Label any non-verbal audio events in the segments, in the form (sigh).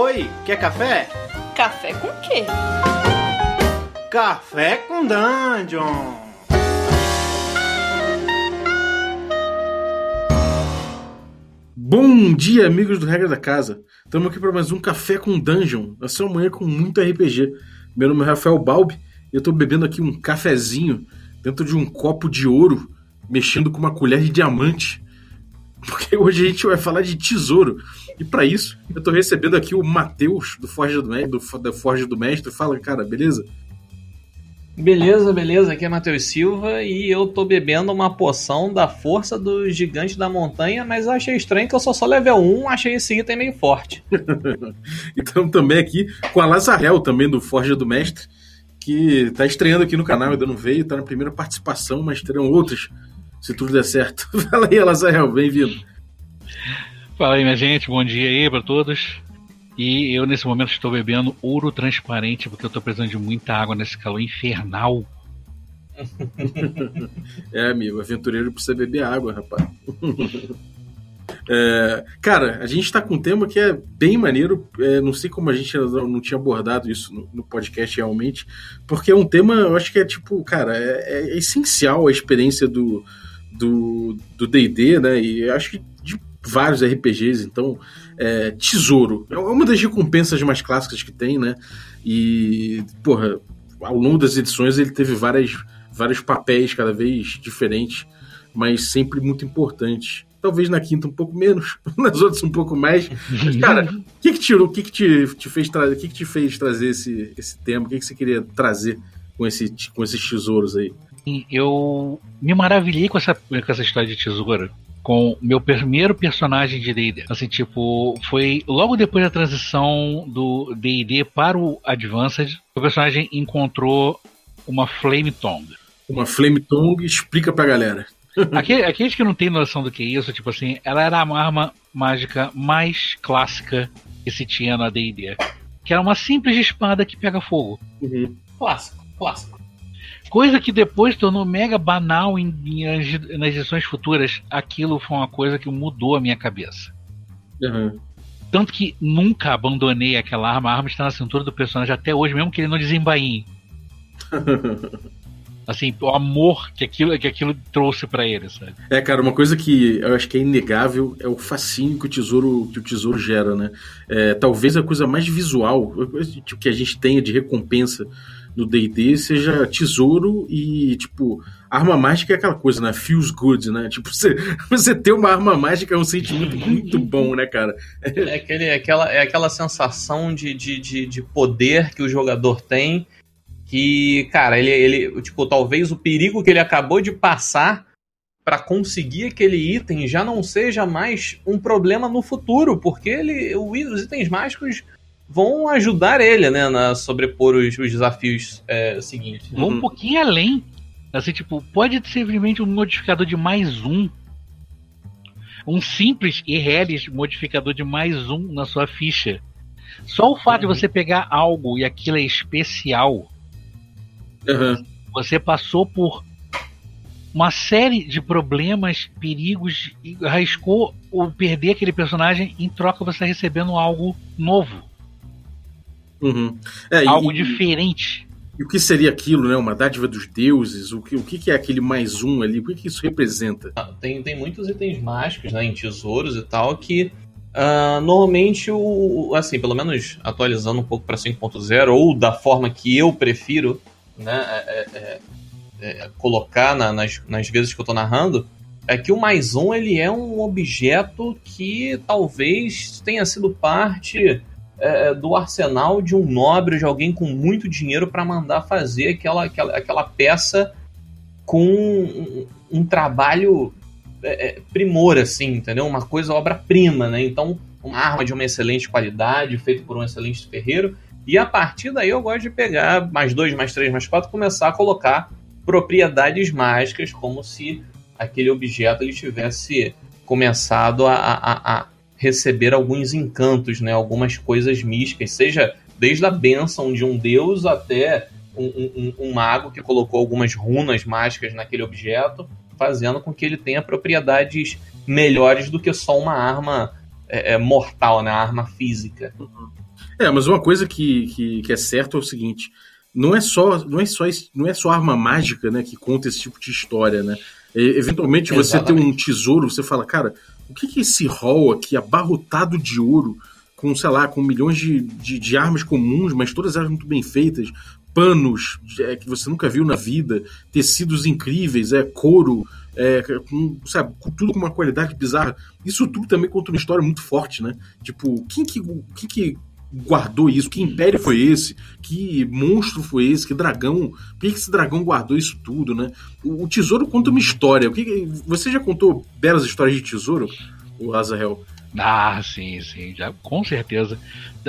Oi, quer café? Café com quê? Café com Dungeon! Bom dia, amigos do Regra da Casa. Estamos aqui para mais um Café com Dungeon, a sua manhã com muito RPG. Meu nome é Rafael Balbi e eu estou bebendo aqui um cafezinho dentro de um copo de ouro, mexendo com uma colher de diamante. Porque hoje a gente vai falar de tesouro. E para isso, eu estou recebendo aqui o Matheus, do Forja do, Mestre, do, da Forja do Mestre. Fala, cara, beleza? Beleza, beleza. Aqui é Matheus Silva e eu tô bebendo uma poção da força do gigante da montanha, mas eu achei estranho que eu só sou level 1, achei esse item meio forte. (laughs) então também aqui com a Lazarel, também do Forja do Mestre, que tá estreando aqui no canal, ainda não veio, tá na primeira participação, mas terão outras, se tudo der certo. (laughs) Fala aí, Lazarel, bem-vindo. Fala aí, minha gente, bom dia aí pra todos. E eu nesse momento estou bebendo ouro transparente porque eu estou precisando de muita água nesse calor infernal. (laughs) é, amigo, aventureiro precisa beber água, rapaz. (laughs) É, cara, a gente está com um tema que é bem maneiro. É, não sei como a gente não tinha abordado isso no, no, podcast realmente, porque é um tema, eu acho que é tipo, cara, é, é essencial a experiência do do D&D, né? E acho que de vários RPGs, então é, tesouro é uma das recompensas mais clássicas que tem, né? E porra, ao longo das edições ele teve várias, vários papéis cada vez diferentes, mas sempre muito importantes. Talvez na quinta um pouco menos, (laughs) nas outras um pouco mais. Mas, cara, (laughs) o que que tirou, o que que te, te fez trazer, o que que te fez trazer esse, esse tema? O que que você queria trazer com, esse, com esses tesouros aí? Eu me maravilhei com essa, com essa história de tesouro com meu primeiro personagem de D&D. Assim, tipo, foi logo depois da transição do D&D para o Advanced, o personagem encontrou uma Flame Tongue. Uma Flame Tongue, explica pra galera. (laughs) Aqueles que não têm noção do que é isso, tipo assim, ela era a arma mágica mais clássica que se tinha na D&D. Que era uma simples espada que pega fogo. Uhum. Clássico, clássico. Coisa que depois tornou mega banal em, em, nas edições futuras. Aquilo foi uma coisa que mudou a minha cabeça. Uhum. Tanto que nunca abandonei aquela arma. A arma está na cintura do personagem até hoje, mesmo que ele não desembainhe. (laughs) assim, o amor que aquilo, que aquilo trouxe para ele, sabe? É, cara, uma coisa que eu acho que é inegável é o fascínio que o tesouro, que o tesouro gera, né? É, talvez a coisa mais visual que a gente tenha de recompensa no D&D seja tesouro e, tipo, arma mágica é aquela coisa, né? Feels good, né? Tipo, você, (laughs) você ter uma arma mágica é um sentimento muito (laughs) bom, né, cara? É, aquele, é, aquela, é aquela sensação de, de, de, de poder que o jogador tem que, cara, ele, ele, tipo, talvez o perigo que ele acabou de passar para conseguir aquele item já não seja mais um problema no futuro, porque ele, os itens mágicos vão ajudar ele, né, a sobrepor os, os desafios é, seguintes. Vão uhum. um pouquinho além. Assim, tipo, pode ser simplesmente um modificador de mais um. Um simples e reles modificador de mais um na sua ficha. Só o fato uhum. de você pegar algo e aquilo é especial. Uhum. Você passou por uma série de problemas, perigos e arriscou o perder aquele personagem em troca você recebendo algo novo. Uhum. É, Algo e, diferente. E o que seria aquilo, né? Uma dádiva dos deuses? O que, o que é aquele mais um ali? O que, que isso representa? Ah, tem, tem muitos itens mágicos, né? Em tesouros e tal, que uh, normalmente, o, assim, pelo menos atualizando um pouco para 5.0, ou da forma que eu prefiro, né? É, é, é, é, colocar na, nas, nas vezes que eu tô narrando, é que o mais um ele é um objeto que talvez tenha sido parte é, do arsenal de um nobre, de alguém com muito dinheiro para mandar fazer aquela, aquela, aquela peça com um, um trabalho é, é, primor, assim, entendeu? Uma coisa obra-prima, né? Então, uma arma de uma excelente qualidade, feita por um excelente ferreiro. E a partir daí eu gosto de pegar mais dois, mais três, mais quatro, começar a colocar propriedades mágicas, como se aquele objeto ele tivesse começado a, a, a receber alguns encantos, né? Algumas coisas místicas, seja desde a bênção de um deus até um, um, um, mago que colocou algumas runas mágicas naquele objeto, fazendo com que ele tenha propriedades melhores do que só uma arma é, é mortal, né? Arma física. É, mas uma coisa que, que, que, é certa é o seguinte: não é só não é só não é só arma mágica, né, que conta esse tipo de história, né? E, eventualmente você Exatamente. tem um tesouro, você fala, cara, o que, que é esse hall aqui abarrotado de ouro, com sei lá, com milhões de, de, de armas comuns, mas todas elas muito bem feitas, panos é, que você nunca viu na vida, tecidos incríveis, é couro, é, com, sabe, tudo com uma qualidade bizarra. Isso tudo também conta uma história muito forte, né? Tipo, quem que, quem que guardou isso? Que império foi esse? Que monstro foi esse? Que dragão? Por que esse dragão guardou isso tudo, né? O, o tesouro conta uma história. O que, você já contou belas histórias de tesouro, o Azrael? Ah, sim, sim, já, com certeza.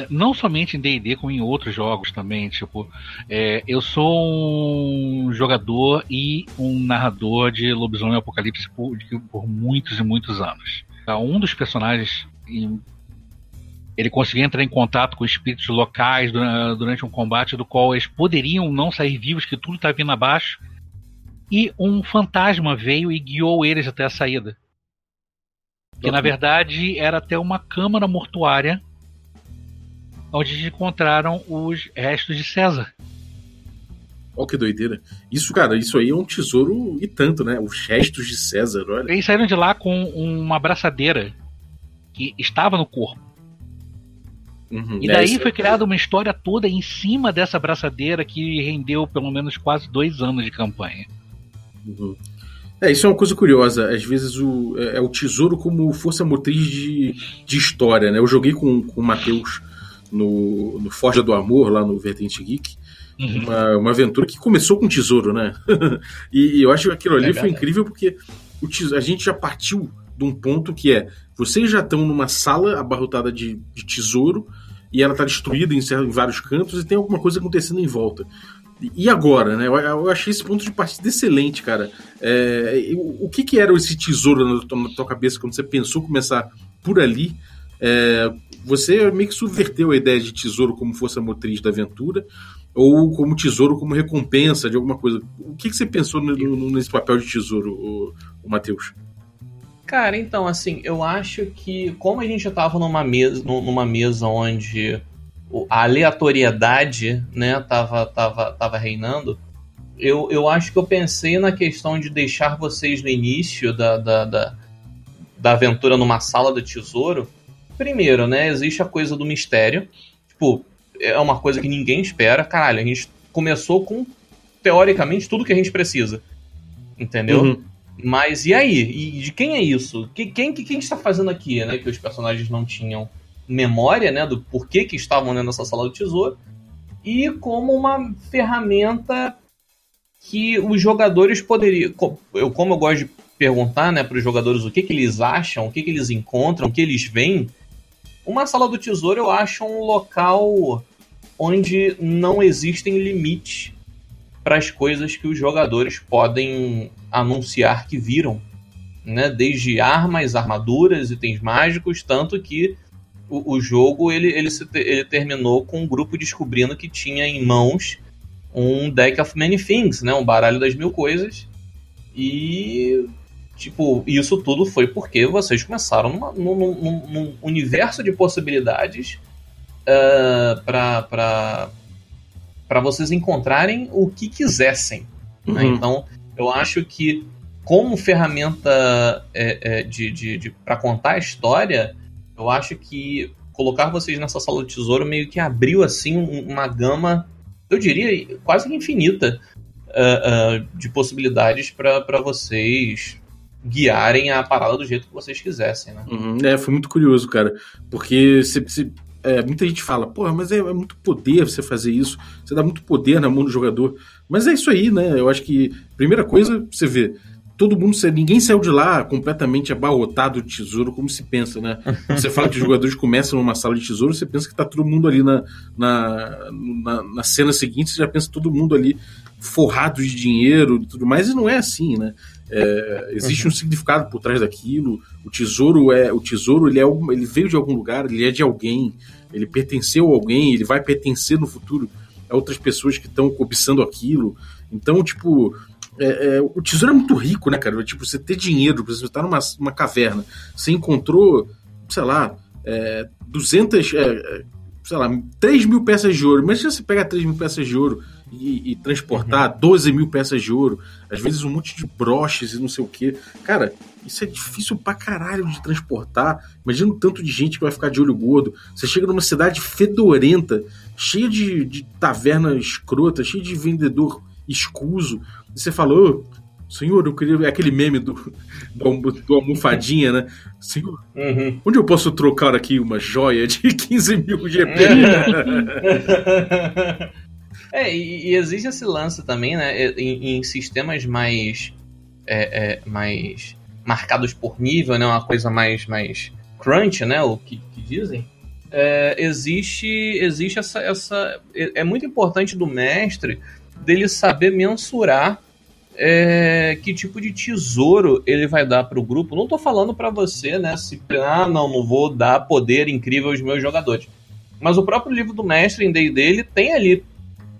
Não somente em D&D, como em outros jogos também. Tipo, é, eu sou um jogador e um narrador de Lobisomem Apocalipse por, por muitos e muitos anos. Um dos personagens ele conseguia entrar em contato com espíritos locais durante um combate do qual eles poderiam não sair vivos, que tudo está vindo abaixo. E um fantasma veio e guiou eles até a saída. Que na verdade era até uma câmara mortuária onde encontraram os restos de César. Olha que doideira. Isso, cara, isso aí é um tesouro e tanto, né? Os restos de César, olha. Eles saíram de lá com uma abraçadeira que estava no corpo. Uhum, e é daí é foi criada uma história toda em cima dessa abraçadeira que rendeu pelo menos quase dois anos de campanha. Uhum. É, isso é uma coisa curiosa. Às vezes o, é, é o tesouro como força motriz de, de história, né? Eu joguei com, com o Matheus no, no Forja do Amor, lá no Vertente Geek. Uhum. Uma, uma aventura que começou com tesouro, né? (laughs) e, e, eu acho que aquilo ali é foi incrível porque o tesouro, a gente já partiu de um ponto que é vocês já estão numa sala abarrotada de, de tesouro e ela está destruída em, em, vários cantos e tem alguma coisa acontecendo em volta. E agora, né? Eu, achei esse ponto de partida excelente, cara. É, o, que, que era esse tesouro na tua, na tua, cabeça quando você pensou começar por ali? É, você meio que subverteu a ideia de tesouro como força motriz da aventura ou como tesouro como recompensa de alguma coisa. O que, que você pensou no, no, nesse papel de tesouro, o, o Matheus? Cara, então, assim, eu acho que como a gente já tava numa mesa, numa mesa onde a aleatoriedade, né, tava, tava, tava reinando, eu, eu acho que eu pensei na questão de deixar vocês no início da, da, da, da aventura numa sala do tesouro. Primeiro, né, existe a coisa do mistério. Tipo, é uma coisa que ninguém espera. Caralho, a gente começou com, teoricamente, tudo que a gente precisa. Entendeu? Uhum. Mas e aí? E de quem é isso? Quem, quem, quem está fazendo aqui, né? Que os personagens não tinham memória, né? Do porquê que estavam nessa sala do tesouro. E como uma ferramenta que os jogadores poderiam. Eu, como eu gosto de perguntar né, para os jogadores o que, que eles acham, o que, que eles encontram, o que eles veem. Uma sala do tesouro eu acho um local onde não existem limites para as coisas que os jogadores podem anunciar que viram, né? Desde armas, armaduras, itens mágicos, tanto que o, o jogo ele, ele, se, ele terminou com um grupo descobrindo que tinha em mãos um deck of many things, né? Um baralho das mil coisas. E tipo, isso tudo foi porque vocês começaram numa, num, num, num, universo de possibilidades uh, para para vocês encontrarem o que quisessem. Né? Uhum. Né? Então, eu acho que como ferramenta é, é, de, de, de para contar a história, eu acho que colocar vocês nessa sala de tesouro meio que abriu assim uma gama, eu diria, quase infinita uh, uh, de possibilidades para vocês guiarem a parada do jeito que vocês quisessem, né? Uhum. É, foi muito curioso, cara, porque se, se é, muita gente fala, porra, mas é, é, muito poder você fazer isso, você dá muito poder na mão do jogador. Mas é isso aí, né? Eu acho que, primeira coisa, você vê, todo mundo, ninguém saiu de lá completamente abarrotado de tesouro, como se pensa, né? (laughs) Você fala que os jogadores começam numa sala de tesouro, você pensa que tá todo mundo ali na, na, na, na cena seguinte, você já pensa todo mundo ali forrado de dinheiro e tudo mais, e não é assim, né? É, existe uhum. um significado por trás daquilo. O tesouro é o tesouro, ele é ele veio de algum lugar, ele é de alguém, ele pertenceu a alguém, ele vai pertencer no futuro a outras pessoas que estão cobiçando aquilo. Então, tipo, é, é, o tesouro é muito rico, né, cara? Tipo, você ter dinheiro, você tá numa uma caverna, você encontrou, sei lá, é, 200, é, sei lá, 3 mil peças de ouro. Imagina você pegar 3 mil peças de ouro e, e transportar uhum. 12 mil peças de ouro, às vezes um monte de broches e não sei o que. Cara, isso é difícil pra caralho de transportar. Imagina o tanto de gente que vai ficar de olho gordo. Você chega numa cidade fedorenta, cheia de, de taverna escrota, cheia de vendedor escuso. E você falou, oh, senhor, eu queria. É aquele meme do, do, do almofadinha, né? Senhor, uhum. onde eu posso trocar aqui uma joia de (laughs) 15 mil GP? (laughs) É, e, e, existe esse lance também, né? Em, em sistemas mais. É, é, mais marcados por nível, né? Uma coisa mais, mais crunch, né? O que, que dizem. É, existe existe essa, essa. É, é muito importante do mestre dele saber mensurar é, que tipo de tesouro ele vai dar para o grupo. Não estou falando para você, né? Se, ah, não, não vou dar poder incrível aos meus jogadores. Mas o próprio livro do mestre em D&D ele tem ali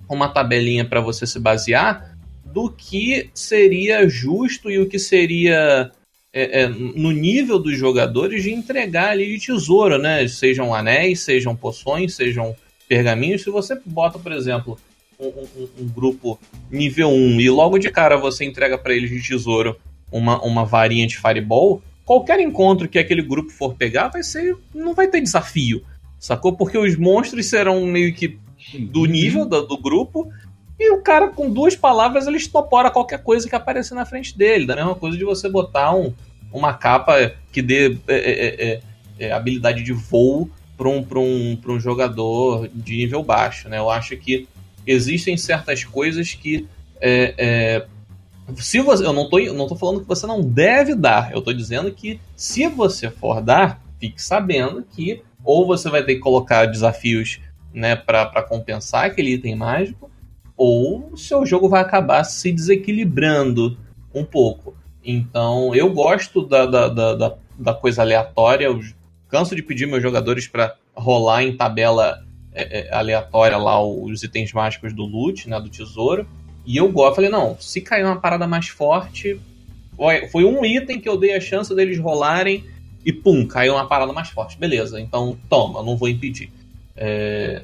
uma tabelinha para você se basear do que seria justo e o que seria é, é, no nível dos jogadores de entregar ali de tesouro, né? Sejam anéis, sejam poções, sejam pergaminhos. Se você bota, por exemplo, um, um, um grupo nível 1 e logo de cara você entrega para eles de tesouro uma, uma varinha de fireball, qualquer encontro que aquele grupo for pegar vai ser. não vai ter desafio. Sacou? Porque os monstros serão meio que do nível do, do grupo. E o cara, com duas palavras, ele estopora qualquer coisa que aparecer na frente dele. Da mesma coisa de você botar um, uma capa que dê é, é, é, é habilidade de voo para um, um, um jogador de nível baixo. Né? Eu acho que existem certas coisas que. É, é, se você, eu não estou não tô falando que você não deve dar, eu estou dizendo que se você for dar, fique sabendo que ou você vai ter que colocar desafios né, para compensar aquele item mágico, ou o seu jogo vai acabar se desequilibrando um pouco. Então, eu gosto da, da, da, da coisa aleatória, eu canso de pedir meus jogadores para rolar em tabela é, é, aleatória lá os itens mágicos do loot, né, do tesouro. E eu gosto, falei, não, se cair uma parada mais forte, foi um item que eu dei a chance deles rolarem e pum, caiu uma parada mais forte. Beleza, então toma, não vou impedir. É,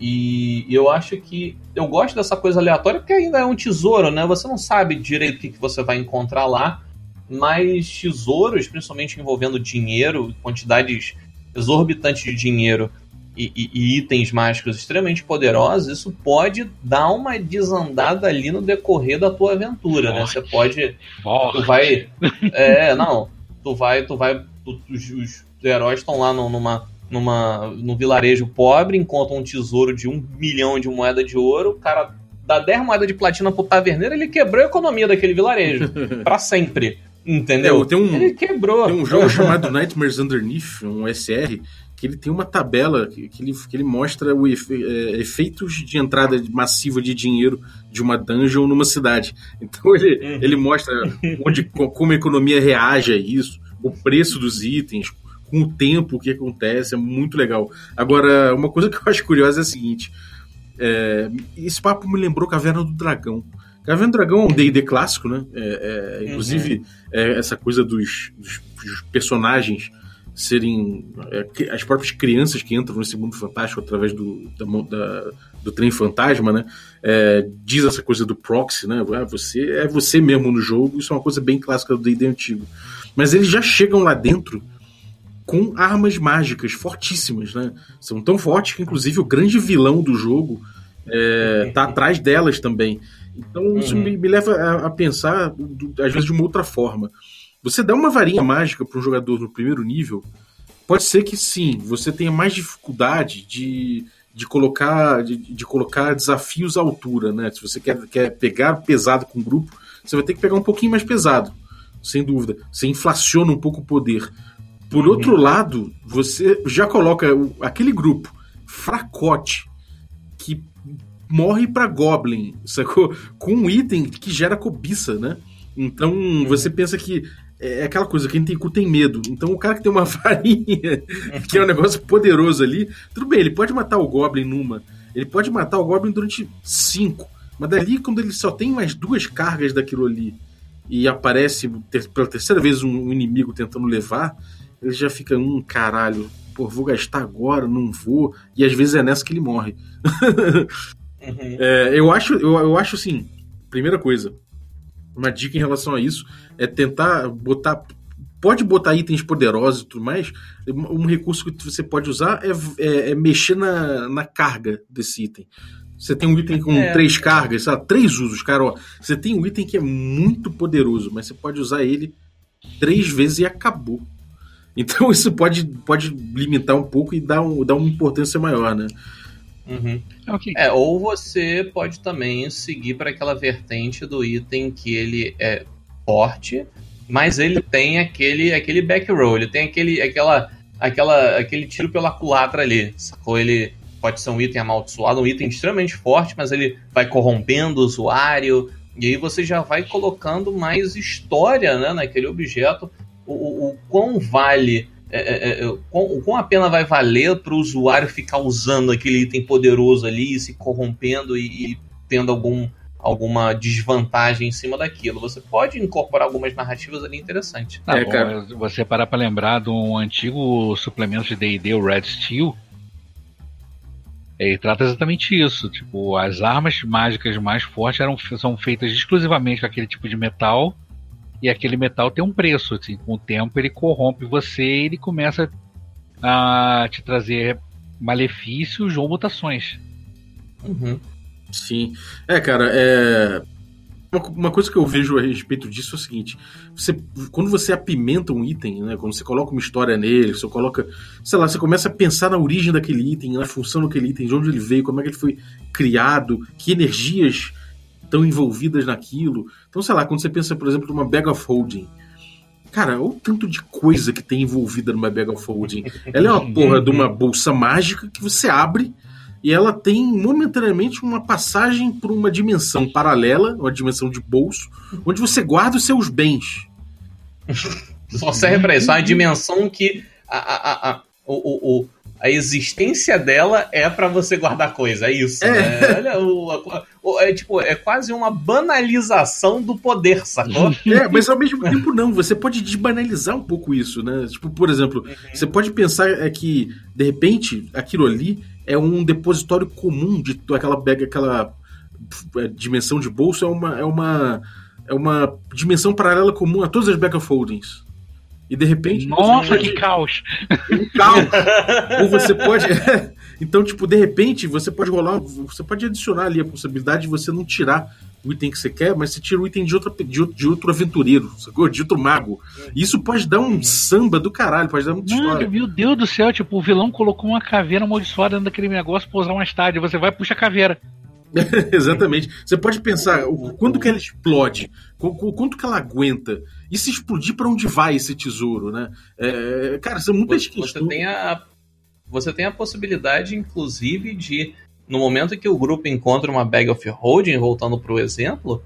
e eu acho que eu gosto dessa coisa aleatória porque ainda é um tesouro, né? Você não sabe direito o que, que você vai encontrar lá, mas tesouros, principalmente envolvendo dinheiro, quantidades exorbitantes de dinheiro e, e, e, itens mágicos extremamente poderosos, isso pode dar uma desandada ali no decorrer da tua aventura, Forte. né? Você pode. Forte. Tu vai. É, não. Tu vai. Tu vai. Tu, os, os heróis estão lá no, numa numa, num vilarejo pobre, encontra um tesouro de um milhão de moeda de ouro, o cara dá 10 moedas de platina pro taverneiro, ele quebrou a economia daquele vilarejo. (laughs) para sempre. Entendeu? É, tem um, ele quebrou. Tem um jogo (laughs) chamado Nightmares Underneath, um SR, que ele tem uma tabela que, que, ele, que ele mostra o efe, é, efeitos de entrada massiva de dinheiro de uma dungeon numa cidade. (laughs) Então ele, uhum. ele mostra onde, como a economia reage a isso, o preço dos itens, com o tempo o que acontece, é muito legal. Agora, uma coisa que eu acho curiosa é a seguinte: é, esse papo me lembrou Caverna do Dragão. Caverna do Dragão é um D&D clássico, né? É, é, inclusive, uhum. essa coisa dos, dos, dos personagens serem é, as próprias crianças que entram nesse mundo fantástico através do, da, da, do trem fantasma, né? É, diz essa coisa do proxy, né? Ah, você é você mesmo no jogo. Isso é uma coisa bem clássica do D&D antigo. Mas eles já chegam lá dentro com armas mágicas fortíssimas, né? São tão fortes que, inclusive, o grande vilão do jogo é, tá (laughs) atrás delas também. Então, isso uhum. me, me, leva a, a pensar, às vezes, de uma outra forma. Você dá uma varinha mágica para um jogador no primeiro nível, pode ser que sim, você tenha mais dificuldade de, de, colocar, de, de colocar desafios à altura, né? Se você quer, quer pegar pesado com o grupo, você vai ter que pegar um pouquinho mais pesado, sem dúvida. Você inflaciona um pouco o poder. Por outro lado, você já coloca aquele grupo fracote que morre para Goblin, sacou? Com um item que gera cobiça, né? Então uhum. você pensa que é aquela coisa, quem tem cu tem medo. Então o cara que tem uma (laughs) farinha, que é um negócio poderoso ali, tudo bem, ele pode matar o Goblin numa, ele pode matar o Goblin durante cinco, mas dali quando ele só tem mais duas cargas daquilo ali e aparece pela terceira vez um inimigo tentando levar, ele já fica, um caralho, pô, vou gastar agora, não vou, e às vezes é nessa que ele morre. (laughs) uhum. é, eu acho, eu, eu acho assim, primeira coisa, uma dica em relação a isso é tentar botar pode botar itens poderosos e tudo mais. Um recurso que você pode usar é, é, é mexer na, na carga desse item. Você tem um item com é. três cargas, sabe? três usos, cara. Ó, você tem um item que é muito poderoso, mas você pode usar ele três vezes e acabou. Então isso pode, pode limitar um pouco e dar, um, dar uma importância maior, né? Uhum. Okay. É, ou você pode também seguir para aquela vertente do item que ele é forte, mas ele tem aquele, aquele back roll, ele tem aquele, aquela, aquela, aquele tiro pela culatra ali, sacou? Ele pode ser um item amaldiçoado, um item extremamente forte, mas ele vai corrompendo o usuário, e aí você já vai colocando mais história né, naquele objeto, o, o, o quão vale, é, é, é, o, quão, o quão a pena vai valer para o usuário ficar usando aquele item poderoso ali, se corrompendo e, e tendo algum alguma desvantagem em cima daquilo. Você pode incorporar algumas narrativas ali interessantes. Tá é, bom, cara. Você parar para lembrar de um antigo suplemento de D&D, o Red Steel, ele trata exatamente isso. Tipo, as armas mágicas mais fortes eram, são feitas exclusivamente com aquele tipo de metal. E aquele metal tem um preço. Assim, com o tempo ele corrompe você e ele começa a te trazer malefícios ou mutações. Uhum. Sim. É, cara, é. Uma, coisa que eu vejo a respeito disso é o seguinte: você, quando você apimenta um item, né, quando você coloca uma história nele, você coloca, sei lá, você começa a pensar na origem daquele item, na função daquele item, de onde ele veio, como é que ele foi criado, que energias estão envolvidas naquilo. Então, sei lá, quando você pensa, por exemplo, numa bag of holding, cara, olha o tanto de coisa que tem envolvida numa bag of holding. (laughs) Ela é uma porra de uma bolsa mágica que você abre e ela tem momentaneamente uma passagem por uma dimensão paralela, uma dimensão de bolso, onde você guarda os seus bens. (laughs) Só serve para isso, uma (laughs) dimensão que a, a, a, o, o, a existência dela é para você guardar coisa, é isso. É. Né? (laughs) Olha, o, o, é, tipo, é quase uma banalização do poder, sacou? (laughs) É, mas ao mesmo tempo não, você pode desbanalizar um pouco isso, né? Tipo, por exemplo, uhum. você pode pensar é que, de repente, aquilo ali é um depositório comum de aquela aquela é, dimensão de bolso é uma é uma é uma dimensão paralela comum a todas as of holdings. E de repente. Nossa, que caos! (laughs) Um caos! Ou você pode. (laughs) então, tipo, de repente, você pode rolar. Você pode adicionar ali a possibilidade de você não tirar o item que você quer, mas você tira o item de, outra, de, outro, de outro aventureiro, sacou? De outro mago. Isso pode dar um samba do caralho, pode dar muita história. Meu Deus do céu, tipo, o vilão colocou uma caveira amaldiçoada dentro daquele negócio pra usar mais tarde. Você vai e puxa a caveira. (laughs) Exatamente. Você pode pensar o, quando que ela explode, o, quanto que ela aguenta. E se explodir, para onde vai esse tesouro, né? É, cara, são muitas você, questões. Você tem, a, você tem a possibilidade, inclusive, de no momento que o grupo encontra uma bag of holding, voltando para o exemplo,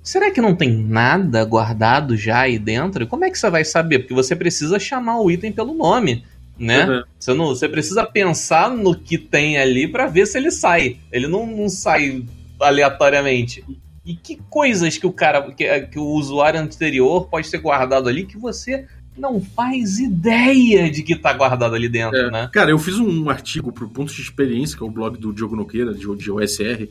será que não tem nada guardado já aí dentro? Como é que você vai saber? Porque você precisa chamar o item pelo nome, né? Uhum. Você, não, você precisa pensar no que tem ali para ver se ele sai. Ele não, não sai aleatoriamente. E que coisas que o cara, que, que o usuário anterior pode ter guardado ali que você não faz ideia de que tá guardado ali dentro, é. né? Cara, eu fiz um artigo pro Pontos de Experiência, que é o blog do Diogo Noqueira, de, de OSR,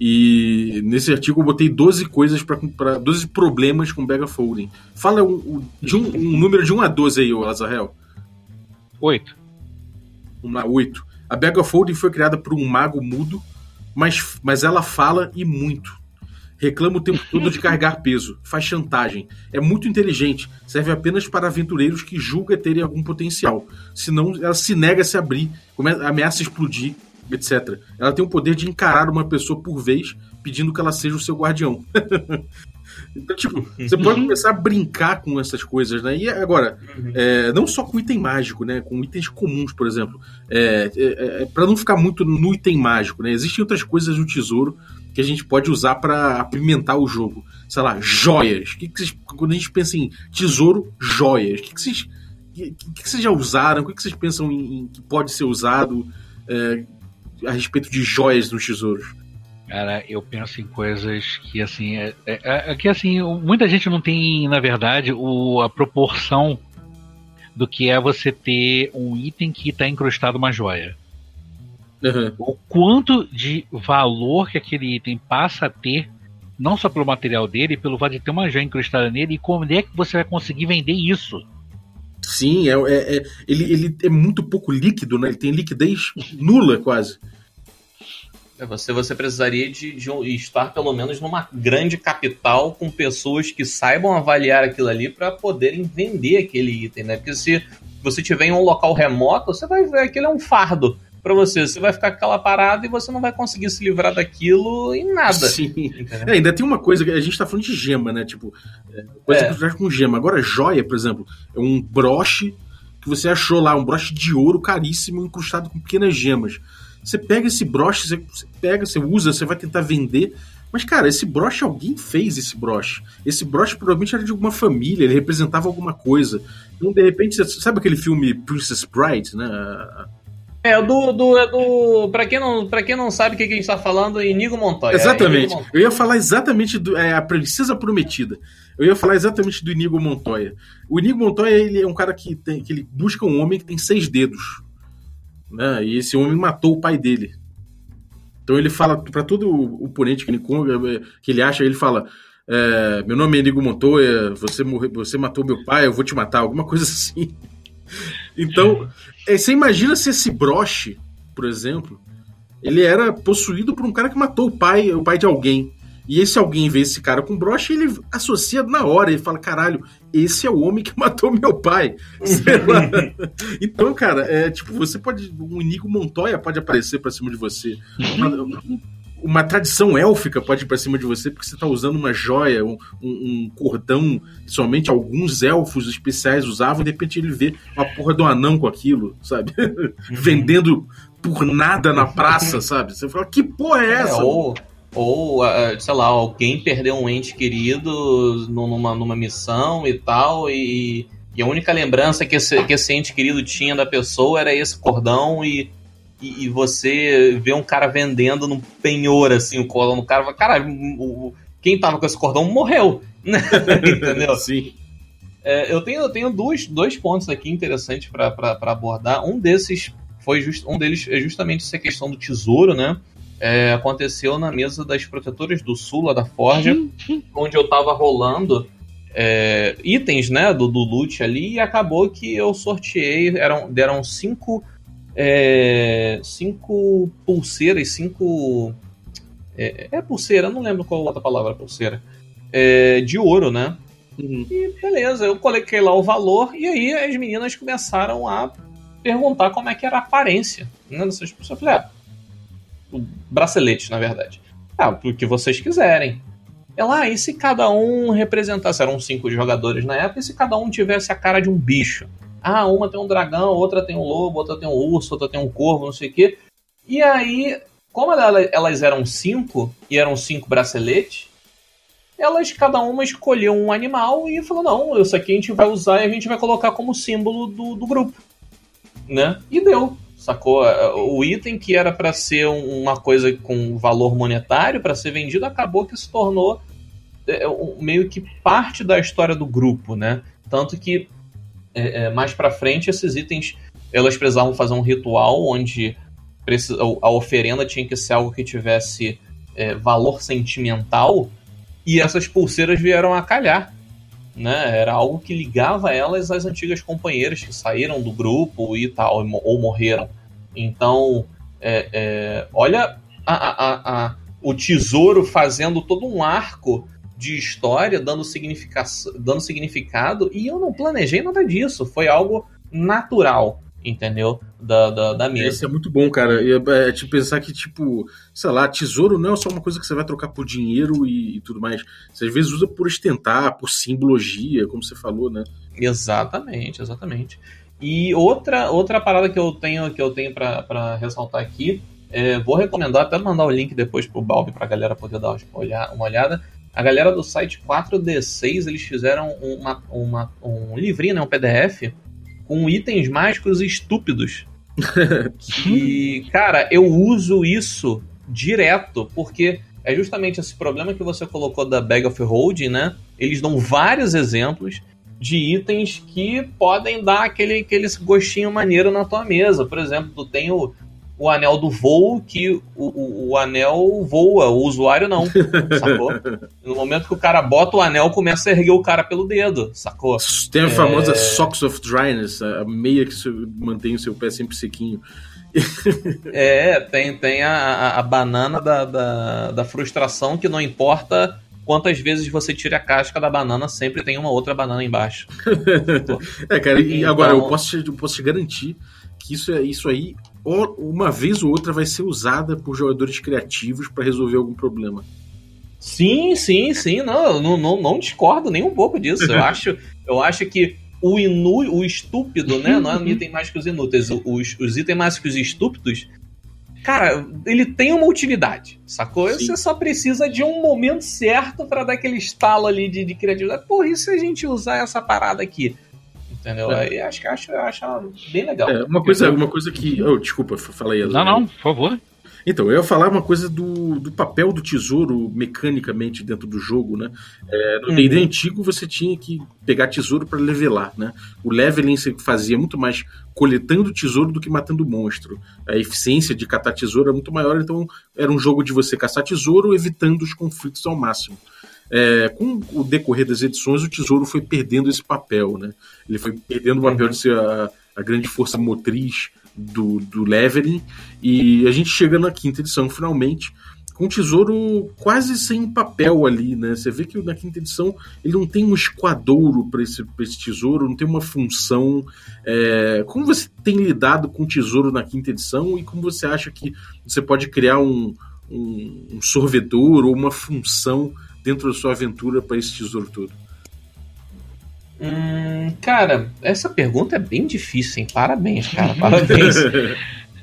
e nesse artigo eu botei 12 coisas para 12 problemas com Bega Folding. Fala um, de um, um, número de 1 a 12 aí, Azarel. 8. Vamos lá, 8. A Bega Folding foi criada por um mago mudo, mas, mas ela fala e muito reclama o tempo (laughs) todo de carregar peso, faz chantagem. É muito inteligente, serve apenas para aventureiros que julga terem algum potencial. Senão, ela se nega a se abrir, ameaça explodir, etc. Ela tem o poder de encarar uma pessoa por vez, pedindo que ela seja o seu guardião. (laughs) então, tipo, você pode começar a brincar com essas coisas, né? E agora, é, não só com item mágico, né? Com itens comuns, por exemplo. É, é, é para não ficar muito no item mágico, né? Existem outras coisas no tesouro que a gente pode usar para apimentar o jogo. Sei lá, joias. Que que vocês, quando a gente pensa em tesouro, joias. O que, que, vocês, que, que vocês já usaram? O que, que vocês pensam em, em que pode ser usado é, a respeito de joias nos tesouros? Cara, eu penso em coisas que assim. É, é, é, que assim, muita gente não tem, na verdade, o, a proporção do que é você ter um item que está incrustado uma joia. Uhum. O quanto de valor que aquele item passa a ter, não só pelo material dele, pelo fato de ter uma joia incrustada nele, e como é que você vai conseguir vender isso. Sim, é, é- é- ele, ele é muito pouco líquido, né? Ele tem liquidez nula, quase. É, Você, você precisaria de, de estar pelo menos numa grande capital com pessoas que saibam avaliar aquilo ali para poderem vender aquele item, né? Porque se você tiver em um local remoto, você vai ver aquilo é um fardo para você. Você vai ficar com aquela parada e você não vai conseguir se livrar daquilo em nada. Sim. É, ainda tem uma coisa, que a gente tá falando de gema, né? Tipo, é, coisa É. que você com gema. Agora, joia, por exemplo, é um broche que você achou lá, um broche de ouro caríssimo, incrustado com pequenas gemas. Você pega esse broche, você, você pega, você usa, você vai tentar vender. Mas, cara, esse broche, alguém fez esse broche. Esse broche provavelmente era de alguma família, ele representava alguma coisa. Então, de repente, você sabe aquele filme Princess Bride, né? É, do, do, é do. Pra quem, não, pra quem não sabe o que, que a gente tá falando, Inigo Montoya. Exatamente. É, Inigo Montoya. Eu ia falar exatamente do é, a Princesa Prometida. Eu ia falar exatamente do Inigo Montoya. O Inigo Montoya ele é um cara que, tem, que ele busca um homem que tem seis dedos. Né? E esse homem matou o pai dele. Então ele fala pra todo o oponente que ele, que ele acha, ele fala: é, Meu nome é Inigo Montoya, você, morre, você matou meu pai, eu vou te matar. Alguma coisa assim. Então, é, você imagina se esse broche, por exemplo, ele era possuído por um cara que matou o pai, o pai de alguém. E esse alguém vê esse cara com broche ele associa na hora. Ele fala: caralho, esse é o homem que (laughs) matou meu pai. (laughs) Então, cara, é tipo, você pode. Um Inigo Montoya pode aparecer pra cima de você. (laughs) Uma, tradição élfica pode ir pra cima de você porque você tá usando uma joia, um, um- cordão que somente alguns elfos especiais usavam, e de repente ele vê uma porra do anão com aquilo, sabe? (laughs) Vendendo por nada na praça, sabe? Você fala, que porra é É, essa? ou, ou, ah, sei lá, alguém perdeu um ente querido numa, numa missão e tal, e, e a única lembrança que esse, que esse ente querido tinha da pessoa era esse cordão, e, e, e você vê um cara vendendo num penhor, assim, o cordão do cara, fala, caralho, o- quem tava com esse cordão morreu, (laughs) entendeu? Sim. É, eu tenho, eu tenho dois, dois pontos aqui interessantes para abordar. Um desses foi just, um deles é justamente essa questão do tesouro, né? É, aconteceu na mesa das protetoras do sul, lá da Forja, (laughs) onde eu tava rolando é, itens, né, do, do loot ali, e acabou que eu sorteei, eram, deram cinco, é, cinco pulseiras, cinco... É, é pulseira, não lembro qual outra palavra pulseira. É, de ouro, né? Uhum. E beleza, eu coloquei lá o valor e aí as meninas começaram a perguntar como é que era a aparência né, dessas pessoas. Eu falei, ah, o bracelete, na verdade. Ah, o que vocês quiserem. Ela, ah, e se cada um representasse, eram cinco jogadores na época, e se cada um tivesse a cara de um bicho? Ah, uma tem um dragão, outra tem um lobo, outra tem um urso, outra tem um corvo, não sei o quê. E aí, como ela- elas eram cinco, e eram cinco braceletes, elas cada uma escolheu um animal e falou: não, isso aqui a gente vai usar e a gente vai colocar como símbolo do, do grupo. Né? E deu. Sacou? O item que era para ser um- uma coisa com valor monetário, para ser vendido, acabou que se tornou é, meio que parte da história do grupo, né? Tanto que é, é, mais para frente esses itens elas precisavam fazer um ritual onde a oferenda tinha que ser algo que tivesse é, valor sentimental e essas pulseiras vieram a calhar. Né? Era algo que ligava elas às antigas companheiras que saíram do grupo e tal, ou mo- ou morreram. Então, é, é, olha a- a- a- o tesouro fazendo todo um arco de história, dando, significa dando significado, e eu não planejei nada disso. Foi algo natural, entendeu? Da, da, da mesa. Esse é muito bom, cara. E É, é te pensar que, tipo, sei lá, tesouro não é só uma coisa que você vai trocar por dinheiro e, e tudo mais. Você às vezes usa por ostentar, por simbologia, como você falou, né? Exatamente, exatamente. E outra, outra parada que eu tenho que eu tenho para ressaltar aqui, é, vou recomendar até mandar o link depois pro Balbi pra galera poder dar uma olhada. A galera do site 4D6, eles fizeram uma, uma, um livrinho, né, um PDF, com itens mágicos estúpidos. (laughs) e, cara, eu uso isso direto, porque é justamente esse problema que você colocou da Bag of Holding, né? Eles dão vários exemplos de itens que podem dar aquele, aquele gostinho maneiro na tua mesa. Por exemplo, tu tem o, o anel do voo, que o, o, o, anel voa, o usuário não, sacou? (laughs) No momento que o cara bota o anel, começa a erguer o cara pelo dedo, sacou? Tem a é... famosa Socks of Dryness, a meia que mantém o seu pé sempre sequinho. (laughs) é, tem, tem a, a, a banana da, da, da frustração que não importa quantas vezes você tira a casca da banana, sempre tem uma outra banana embaixo. (laughs) é, cara, e então... agora eu posso, eu posso te garantir que isso, é, isso aí, uma vez ou outra, vai ser usada por jogadores criativos para resolver algum problema. Sim, sim, sim. Não, não, não, não discordo nem um pouco disso. Eu (laughs) acho, eu acho que o inu, o estúpido, né? Não é um item mágicos inúteis. Os, os itens mágicos estúpidos cara, ele tem uma utilidade, sacou? Sim. Você só precisa de um momento certo para dar aquele estalo ali de, de criatividade. Por isso a gente usar essa parada aqui. Entendeu? É. Aí acho que acho, acho bem legal. É, uma coisa, uma coisa que. Oh, desculpa, falei. Não, não, por favor. Então, eu ia falar uma coisa do, do papel do tesouro mecanicamente dentro do jogo, né? É, no D&D uhum. antigo você tinha que pegar tesouro para levelar, né? O leveling você fazia muito mais coletando tesouro do que matando monstro. A eficiência de catar tesouro é muito maior, então era um jogo de você caçar tesouro evitando os conflitos ao máximo. É, com o decorrer das edições, o tesouro foi perdendo esse papel, né? Ele foi perdendo o papel uhum. de ser a, a grande força motriz do, do leveling. E a gente chega na quinta edição, finalmente, com o tesouro quase sem papel ali, né? Você vê que na quinta edição ele não tem um esquadouro para esse, esse tesouro, não tem uma função. É... Como você tem lidado com o tesouro na quinta edição e como você acha que você pode criar um, um, um sorvedor ou uma função dentro da sua aventura para esse tesouro todo? Hum, cara, essa pergunta é bem difícil, hein? Parabéns, cara. (laughs) Parabéns.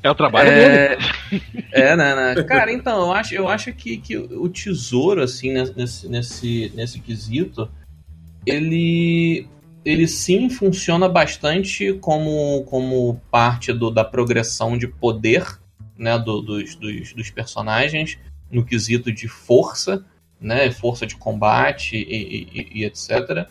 É o trabalho é... dele. É, né, né? Cara, então, eu acho, eu acho que, que o tesouro, assim, nesse, nesse, nesse quesito, ele, ele sim funciona bastante como, como parte do, da progressão de poder né, do, dos, dos, dos personagens, no quesito de força, né, força de combate e, e, e etc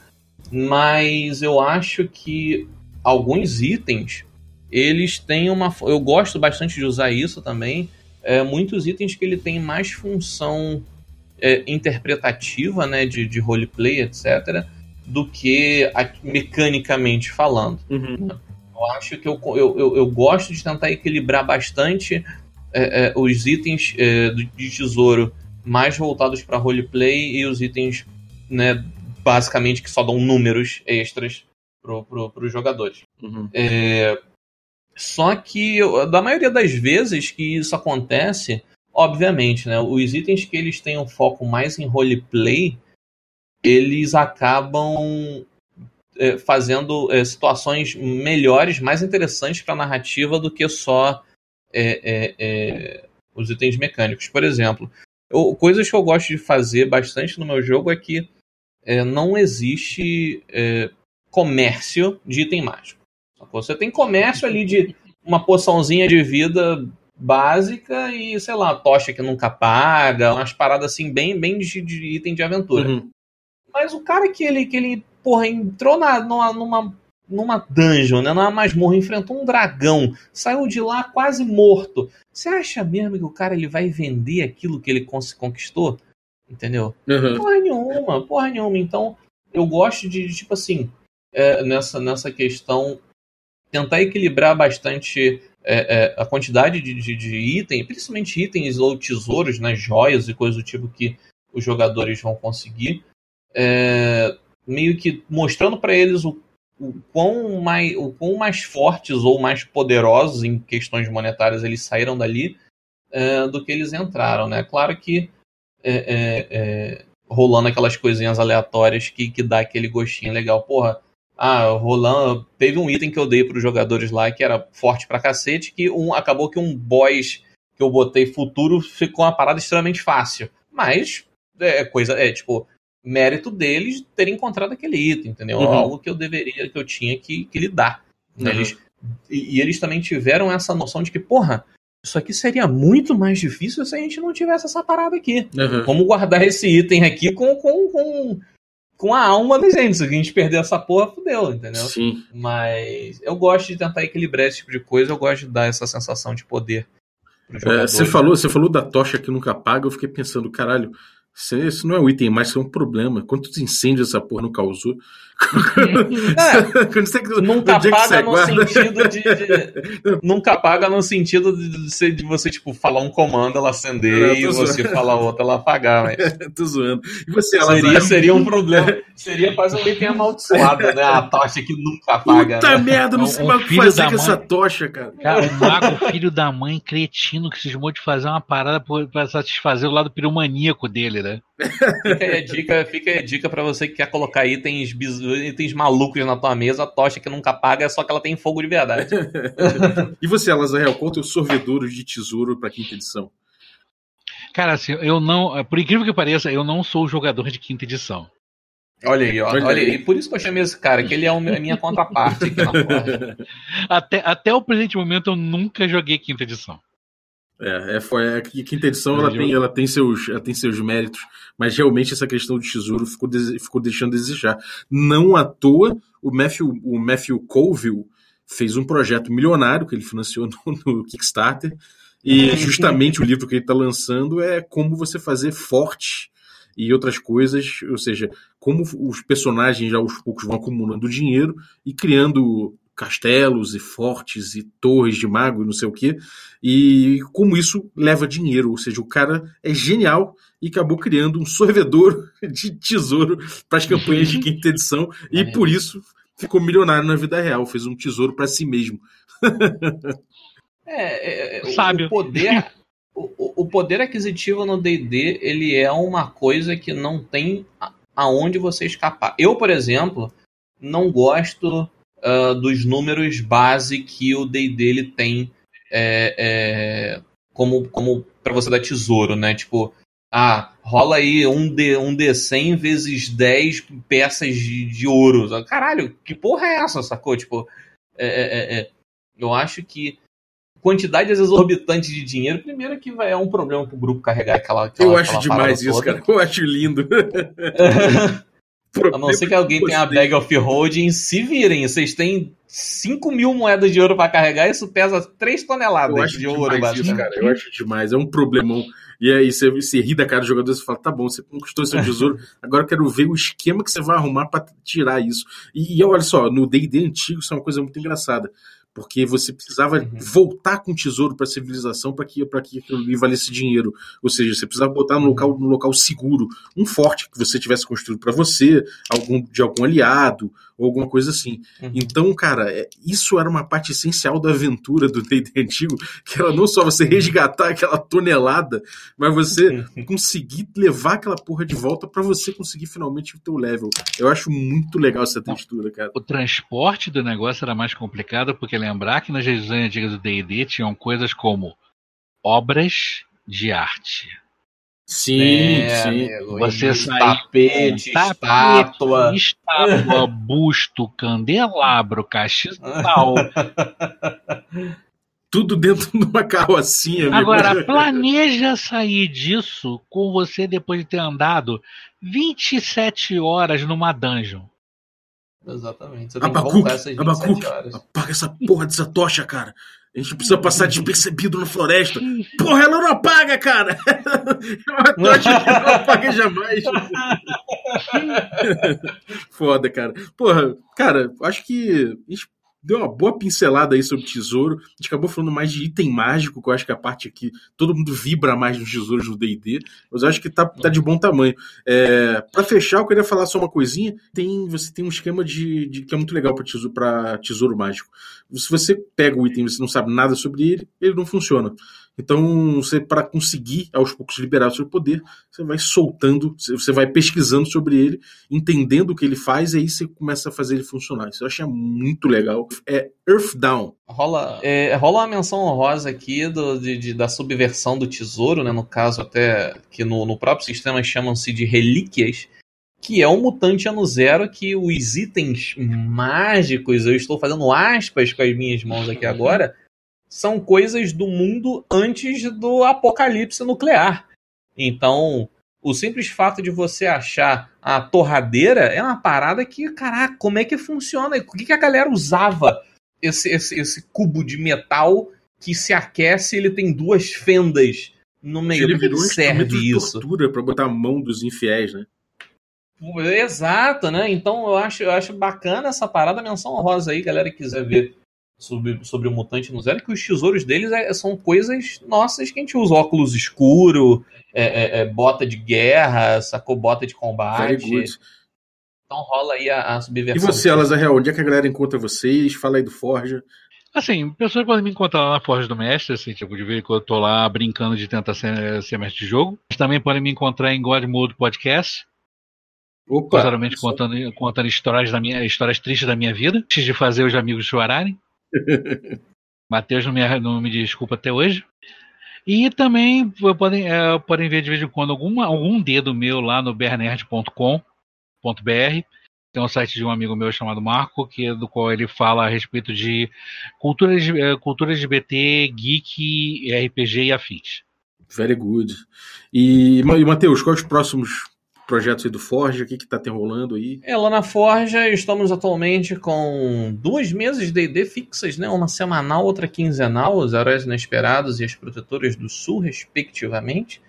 mas eu acho que alguns itens eles têm uma. Eu gosto bastante de usar isso também. É, muitos itens que ele tem mais função é, interpretativa, né, de, de roleplay, etc., do que a, mecanicamente falando. Uhum. Eu acho que eu, eu, eu, eu, gosto de tentar equilibrar bastante é, é os itens é, de tesouro mais voltados para roleplay e os itens né, basicamente que só dão números extras para pro, pros jogadores. Uhum. É, só que, da maioria das vezes que isso acontece, obviamente, né, os itens que eles têm um foco mais em roleplay, eles acabam é, fazendo é, situações melhores, mais interessantes para a narrativa do que só é, é, é, os itens mecânicos. Por exemplo, eu, coisas que eu gosto de fazer bastante no meu jogo é que é, não existe é, comércio de item mágico. Você tem comércio ali de uma poçãozinha de vida básica e, sei lá, tocha que nunca paga, umas paradas assim bem, bem de, de item de aventura. Uhum. Mas o cara que ele, que ele porra, entrou na, numa, numa, numa dungeon, né, numa masmorra, enfrentou um dragão, saiu de lá quase morto. Você acha mesmo que o cara ele vai vender aquilo que ele conquistou? Entendeu? Uhum. Porra nenhuma, porra nenhuma. Então, eu gosto de, tipo assim, é, nessa, nessa questão, tentar equilibrar bastante é, é, a quantidade de, de, de itens, principalmente itens ou tesouros, né, joias e coisas do tipo que os jogadores vão conseguir, é, meio que mostrando para eles o, o, quão mais, o quão mais fortes ou mais poderosos em questões monetárias eles saíram dali é, do que eles entraram, né? Claro que é, é, é, rolando aquelas coisinhas aleatórias que, que dá aquele gostinho legal. Porra, ah, rolando. Teve um item que eu dei para os jogadores lá que era forte pra cacete, que um, acabou que um boss que eu botei futuro ficou uma parada extremamente fácil. Mas é coisa, é tipo, mérito deles terem encontrado aquele item, entendeu? Uhum. Algo que eu deveria, que eu tinha que, que lidar. Né? Uhum. Eles, e, e, eles também tiveram essa noção de que, porra, isso aqui seria muito mais difícil se a gente não tivesse essa parada aqui. Uhum. Como guardar esse item aqui com, com, com, com a alma da gente. Se a gente perder essa porra, fudeu, entendeu? Sim. Mas eu gosto de tentar equilibrar esse tipo de coisa, eu gosto de dar essa sensação de poder. É, você, falou, você falou da tocha que nunca apaga, eu fiquei pensando, caralho, isso não é um item mais, isso é um problema. Quantos incêndios essa porra não causou? É, (laughs) nunca paga (laughs) no sentido de, de, Nunca paga no sentido de, de, de, você, tipo, falar um comando, ela acender e você falar outro, ela apagar. (laughs) Mas... tô zoando. E você, ela seria, seria um problema. Seria quase um item amaldiçoado, né? A tocha que nunca apaga. Puta né? merda, não sei mais o que fazer com essa tocha, cara. Cara, o mago, filho da mãe, cretino, que se esmou de fazer uma parada pra satisfazer o lado piromaníaco dele, né? Fica aí a dica, fica aí a dica pra você que quer colocar itens, itens malucos na tua mesa, a tocha que nunca apaga, só que ela tem fogo de verdade. (laughs) e você, Lazarel, conta os sorvedouros de tesouro pra quinta edição. Cara, assim, eu não. Por incrível que pareça, eu não sou jogador de quinta edição. Olha aí, ó. Olha, olha aí. Por isso que eu chamei esse cara, que ele é a minha contraparte (laughs) aqui na até, até o presente momento eu nunca joguei quinta edição. É, é, foi, a quinta edição ela tem, ela, tem seus, ela tem seus méritos, mas realmente essa questão do tesouro ficou, ficou deixando a desejar. Não à toa, o Matthew, o Matthew Colville fez um projeto milionário que ele financiou (laughs) no, no Kickstarter, e justamente o livro que ele está lançando é como você fazer forte e outras coisas, ou seja, como os personagens já aos poucos vão acumulando dinheiro e criando castelos e fortes e torres de mago e não sei o que, e como isso leva dinheiro, ou seja, o cara é genial e acabou criando um sorvedor (laughs) de tesouro para as campanhas de quinta edição e por isso ficou milionário na vida real, fez um tesouro para si mesmo. (laughs) é, é, Sábio. (laughs) O poder, o, o poder aquisitivo no D&D, ele é uma coisa que não tem aonde você escapar. Eu, por exemplo, não gosto uh, dos números base que o D&D ele tem é, é, como, como para você dar tesouro, né? Tipo, ah, rola aí um D, um D100 vezes 10 peças de, de ouro. Caralho, que porra é essa, sacou? Tipo, é, é, é, eu acho que quantidades exorbitantes de dinheiro, primeiro que vai, é um problema pro grupo carregar aquela. aquela eu acho demais isso, toda. cara. Eu acho lindo. (laughs) A não ser que alguém tenha a bag of holding, se virem. Vocês têm 5 mil moedas de ouro para carregar, isso pesa 3 toneladas de ouro, isso, cara. Eu acho demais, é um problemão. E aí você, você ri da cara do jogador e fala: tá bom, você conquistou seu tesouro, (laughs) agora eu quero ver o esquema que você vai arrumar para tirar isso. E, e olha só, no DD antigo, isso é uma coisa muito engraçada porque você precisava uhum. voltar com o tesouro para a civilização para que, que aquilo ali valesse dinheiro. Ou seja, você precisava botar no local, no local seguro um forte que você tivesse construído para você, algum de algum aliado, ou alguma coisa assim. Uhum. Então, cara, é, isso era uma parte essencial da aventura do D&D (laughs) antigo, que era não só você resgatar aquela tonelada, mas você conseguir levar aquela porra de volta para você conseguir finalmente o teu level. Eu acho muito legal essa textura, cara. O transporte do negócio era mais complicado, porque lembrar que nas regiões antigas do D&D tinham coisas como obras de arte Sim, é, sim. Amigo, Você tapete, estátua, (laughs) estátua, busto, candelabro, castiçal. (laughs) Tudo dentro de uma carrocinha. Amigo. Agora, planeja sair disso com você depois de ter andado 27 horas numa dungeon. Exatamente. Você tem Abacuque, Abacuque, apaga essa porra dessa tocha, cara. A gente precisa passar despercebido na floresta. Porra, ela não apaga, cara! (laughs) Uma tocha que não apaga jamais. (laughs) Foda, cara. Porra, cara, acho que deu uma boa pincelada aí sobre tesouro. A gente acabou falando mais de item mágico, que eu acho que é a parte aqui todo mundo vibra mais nos tesouros do D&D, mas eu acho que tá, tá de bom tamanho. É, para fechar, eu queria falar só uma coisinha. Tem, você tem um esquema de, de que é muito legal para tesouro, tesouro mágico. Se você pega o item e você não sabe nada sobre ele, ele não funciona. Então, você para conseguir aos poucos liberar o seu poder, você vai soltando, você vai pesquisando sobre ele, entendendo o que ele faz, e aí você começa a fazer ele funcionar. Isso eu achei muito legal. É Earthdown. Rola, é, rola uma menção honrosa aqui do, de, de, da subversão do tesouro, né? No caso, até que no, no próprio sistema chamam-se de relíquias que é um mutante ano zero que os itens mágicos, eu estou fazendo aspas com as minhas mãos aqui agora, são coisas do mundo antes do apocalipse nuclear. Então, o simples fato de você achar a torradeira é uma parada que, caraca, como é que funciona? O que, que a galera usava esse, esse, esse cubo de metal que se aquece ele tem duas fendas no meio? Ele virou que serve de isso? tortura pra botar a mão dos infiéis, né? Exato, né? Então eu acho, eu acho bacana essa parada, menção honrosa aí, galera que quiser ver sobre, sobre o Mutante no Zero, que os tesouros deles é, são coisas nossas que a gente usa. Óculos escuro, é, é, é bota de guerra, sacou bota de combate. Então rola aí a, a subversão. E você, Lazarel, onde é que a galera encontra vocês? Fala aí do Forja. Assim, pessoas podem me encontrar lá na Forja do Mestre, assim, tipo, de ver que eu tô lá brincando de tentar ser, ser mestre de jogo. Também podem me encontrar em God Mode Podcast. Opa! Geralmente contando, contando histórias, da minha, histórias tristes da minha vida, antes de fazer os amigos chorarem. (laughs) Matheus não me, não me desculpa até hoje. E também podem, é, podem ver de vez em quando alguma, algum dedo meu lá no bernerd.com.br. Tem um site de um amigo meu chamado Marco, que é do qual ele fala a respeito de cultura, é, cultura LGBT, geek, RPG e afins. Very good. E, e Matheus, quais os próximos projetos aí do Forja, o que está rolando aí? É, lá na Forja estamos atualmente com duas mesas de D&D fixas, né? Uma semanal, outra quinzenal, os Heróis Inesperados e as Protetoras do Sul, respectivamente.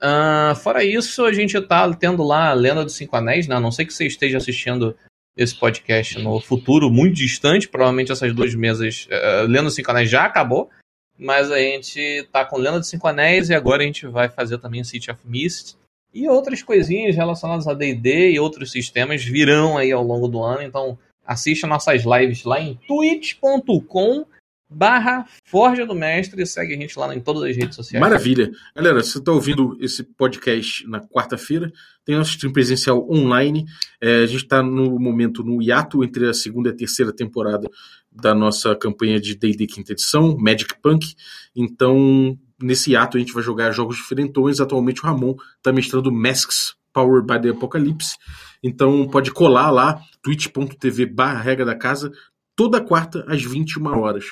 Uh, fora isso, a gente está tendo lá a Lenda dos Cinco Anéis, né? A não sei que você esteja assistindo esse podcast no futuro muito distante, provavelmente essas duas mesas, uh, Lenda dos Cinco Anéis já acabou, mas a gente tá com Lenda dos Cinco Anéis e agora a gente vai fazer também City of Mist, e outras coisinhas relacionadas a D&D e outros sistemas virão aí ao longo do ano, então assista nossas lives lá em twitch.com barra Forja do Mestre e segue a gente lá em todas as redes sociais. Maravilha. Galera, você está ouvindo esse podcast na quarta-feira, tem nosso stream presencial online, é, a gente está no momento no hiato entre a segunda e a terceira temporada da nossa campanha de D&D quinta edição, Magic Punk, então nesse ato a gente vai jogar jogos diferentões. Atualmente o Ramon está mestrando Masks Powered by the Apocalypse. Então pode colar lá, twitch.tv barra regra da casa, toda quarta às 21 horas.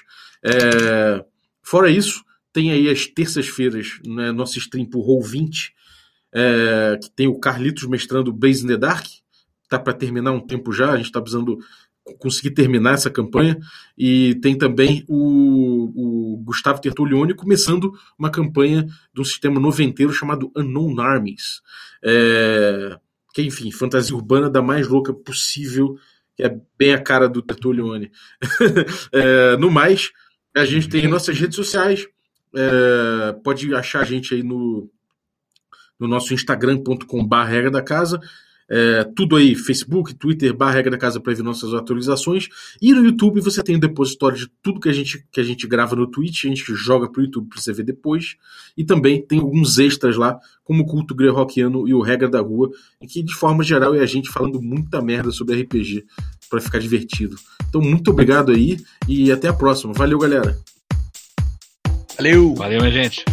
É... Fora isso, tem aí as terças-feiras, né, nosso stream por Roll20, é... que tem o Carlitos mestrando Blaze in the Dark. Tá para terminar um tempo já, a gente está precisando conseguir terminar essa campanha. E tem também o, o Gustavo Tertulione começando uma campanha de um sistema noventeiro chamado Unknown Armies. É, que, enfim, fantasia urbana da mais louca possível, que é bem a cara do Tertulione. (laughs) é, no mais, a gente tem nossas redes sociais. É, pode achar a gente aí no, no nosso instagram.com.br regra da casa é, tudo aí, Facebook, Twitter, barra regra da casa para ver nossas atualizações. E no YouTube você tem o um depositório de tudo que a gente, que a gente grava no Twitch, a gente joga pro YouTube para você ver depois. E também tem alguns extras lá, como o Culto Greyhawkiano e o Regra da Rua, em que de forma geral é a gente falando muita merda sobre RPG para ficar divertido. Então, muito obrigado aí e até a próxima. Valeu, galera. Valeu. Valeu, minha gente.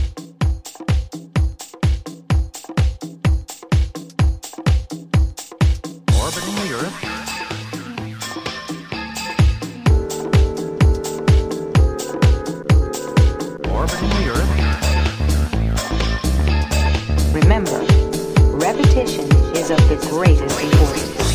Is of the greatest importance.